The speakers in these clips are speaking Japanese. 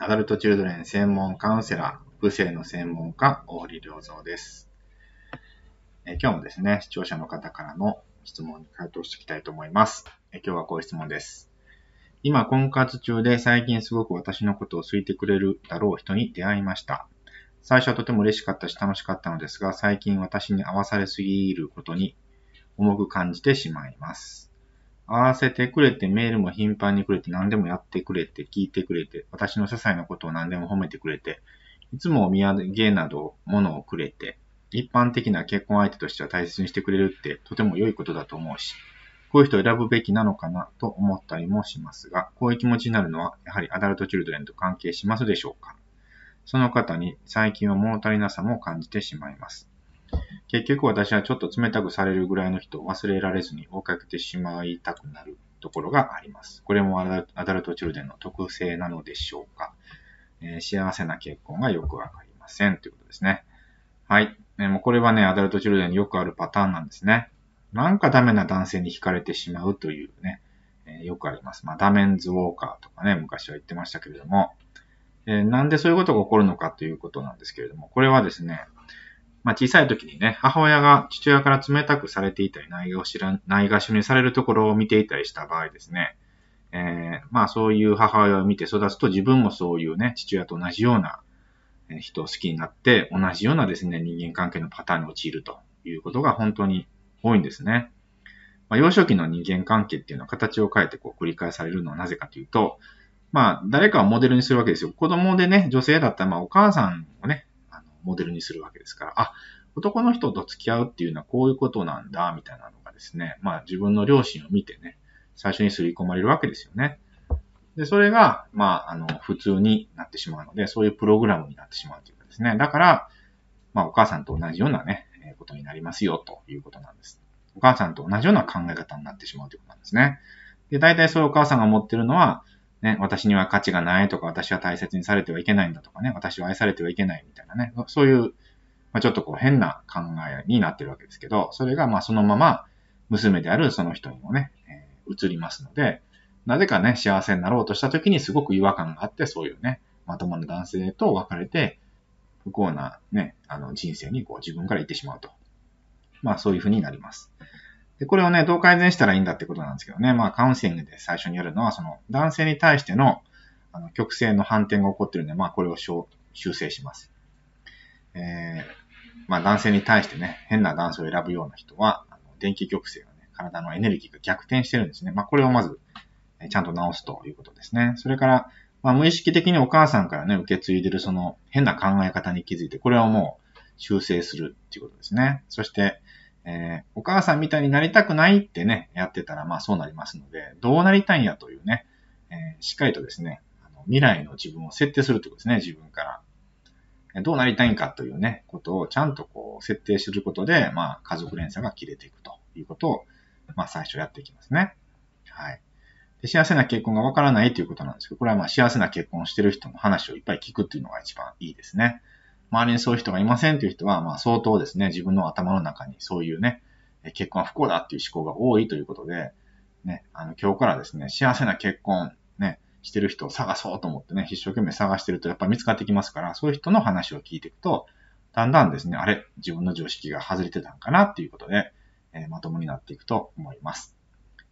アダルトチルドレン専門カウンセラー、不正の専門家、大堀良三です、今日もですね、視聴者の方からの質問に回答していきたいと思います。今日はこういう質問です。今、婚活中で最近すごく私のことを好いてくれるだろう人に出会いました。最初はとても嬉しかったし楽しかったのですが、最近私に合わされすぎることに重く感じてしまいます。合わせてくれて、メールも頻繁にくれて、何でもやってくれて、聞いてくれて、私の些細なことを何でも褒めてくれて、いつもお土産など物をくれて、一般的な結婚相手としては大切にしてくれるってとても良いことだと思うし、こういう人を選ぶべきなのかなと思ったりもしますが、こういう気持ちになるのは、やはりアダルトチルドレンと関係しますでしょうか？その方に最近は物足りなさも感じてしまいます。結局私はちょっと冷たくされるぐらいの人を忘れられずに追いかけてしまいたくなるところがあります。これもアダルトチルデンの特性なのでしょうか、えー、幸せな結婚がよくわかりませんということですね。はい。えー、もうこれはね、アダルトチルデンによくあるパターンなんですね。なんかダメな男性に惹かれてしまうというね、えー、よくあります。まあ、ダメンズウォーカーとかね、昔は言ってましたけれども、えなんでそういうことが起こるのかということなんですけれども、これはですね、まあ、小さい時にね、母親が父親から冷たくされていたり、ないがしら、ないがしろにされるところを見ていたりした場合ですね、えー、まあそういう母親を見て育つと自分もそういうね、父親と同じような人を好きになって、同じようなですね、人間関係のパターンに陥るということが本当に多いんですね。まあ、幼少期の人間関係っていうのは形を変えてこう繰り返されるのはなぜかというと、まあ誰かをモデルにするわけですよ。子供でね、女性だったらまあお母さんをね、モデルにするわけですから、あ、男の人と付き合うっていうのはこういうことなんだ、みたいなのがですね、まあ自分の両親を見てね、最初に刷り込まれるわけですよね。で、それが、まあ、あの、普通になってしまうので、そういうプログラムになってしまうというかですね。だから、まあ、お母さんと同じようなね、えことになりますよ、ということなんです。お母さんと同じような考え方になってしまうということなんですね。で、大体そういうお母さんが持ってるのは、ね、私には価値がないとか、私は大切にされてはいけないんだとかね、私は愛されてはいけないみたいなね、そういう、まあ、ちょっとこう変な考えになってるわけですけど、それがまあそのまま娘であるその人にもね、えー、移りますので、なぜかね、幸せになろうとした時にすごく違和感があって、そういうね、まともな男性と別れて、不幸なね、あの人生にこう自分から行ってしまうと。まあそういうふうになります。で、これをね、どう改善したらいいんだってことなんですけどね。まあ、カウンセリングで最初にやるのは、その、男性に対しての、あの、曲線の反転が起こってるんで、まあ、これを修正します。えー、まあ、男性に対してね、変な男性を選ぶような人は、あの電気曲線がね、体のエネルギーが逆転してるんですね。まあ、これをまず、ちゃんと直すということですね。それから、まあ、無意識的にお母さんからね、受け継いでるその変な考え方に気づいて、これをもう修正するっていうことですね。そして、えー、お母さんみたいになりたくないってね、やってたら、まあそうなりますので、どうなりたいんやというね、えー、しっかりとですね、あの未来の自分を設定するということですね、自分から。どうなりたいんかというね、ことをちゃんとこう設定することで、まあ家族連鎖が切れていくということを、まあ最初やっていきますね。はい。で幸せな結婚がわからないということなんですけど、これはまあ幸せな結婚をしてる人の話をいっぱい聞くっていうのが一番いいですね。周りにそういう人がいませんという人は、まあ相当ですね、自分の頭の中にそういうね、結婚は不幸だっていう思考が多いということで、ね、あの、今日からですね、幸せな結婚、ね、してる人を探そうと思ってね、一生懸命探してるとやっぱ見つかってきますから、そういう人の話を聞いていくと、だんだんですね、あれ、自分の常識が外れてたんかなっていうことで、えー、まともになっていくと思います。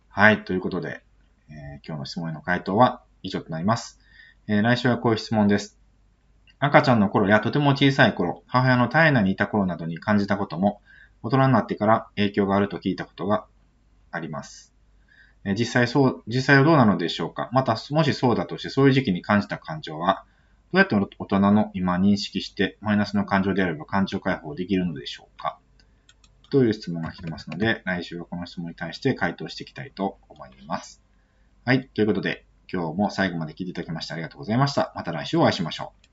はい、ということで、えー、今日の質問への回答は以上となります。えー、来週はこういう質問です。赤ちゃんの頃やとても小さい頃、母親の体内にいた頃などに感じたことも、大人になってから影響があると聞いたことがあります。実際そう、実際はどうなのでしょうか？また、もしそうだとして、そういう時期に感じた感情は、どうやって大人の今認識して、マイナスの感情であれば感情解放できるのでしょうか？という質問が来てますので、来週はこの質問に対して回答していきたいと思います。はい。ということで、今日も最後まで聞いていただきましてありがとうございました。また来週お会いしましょう。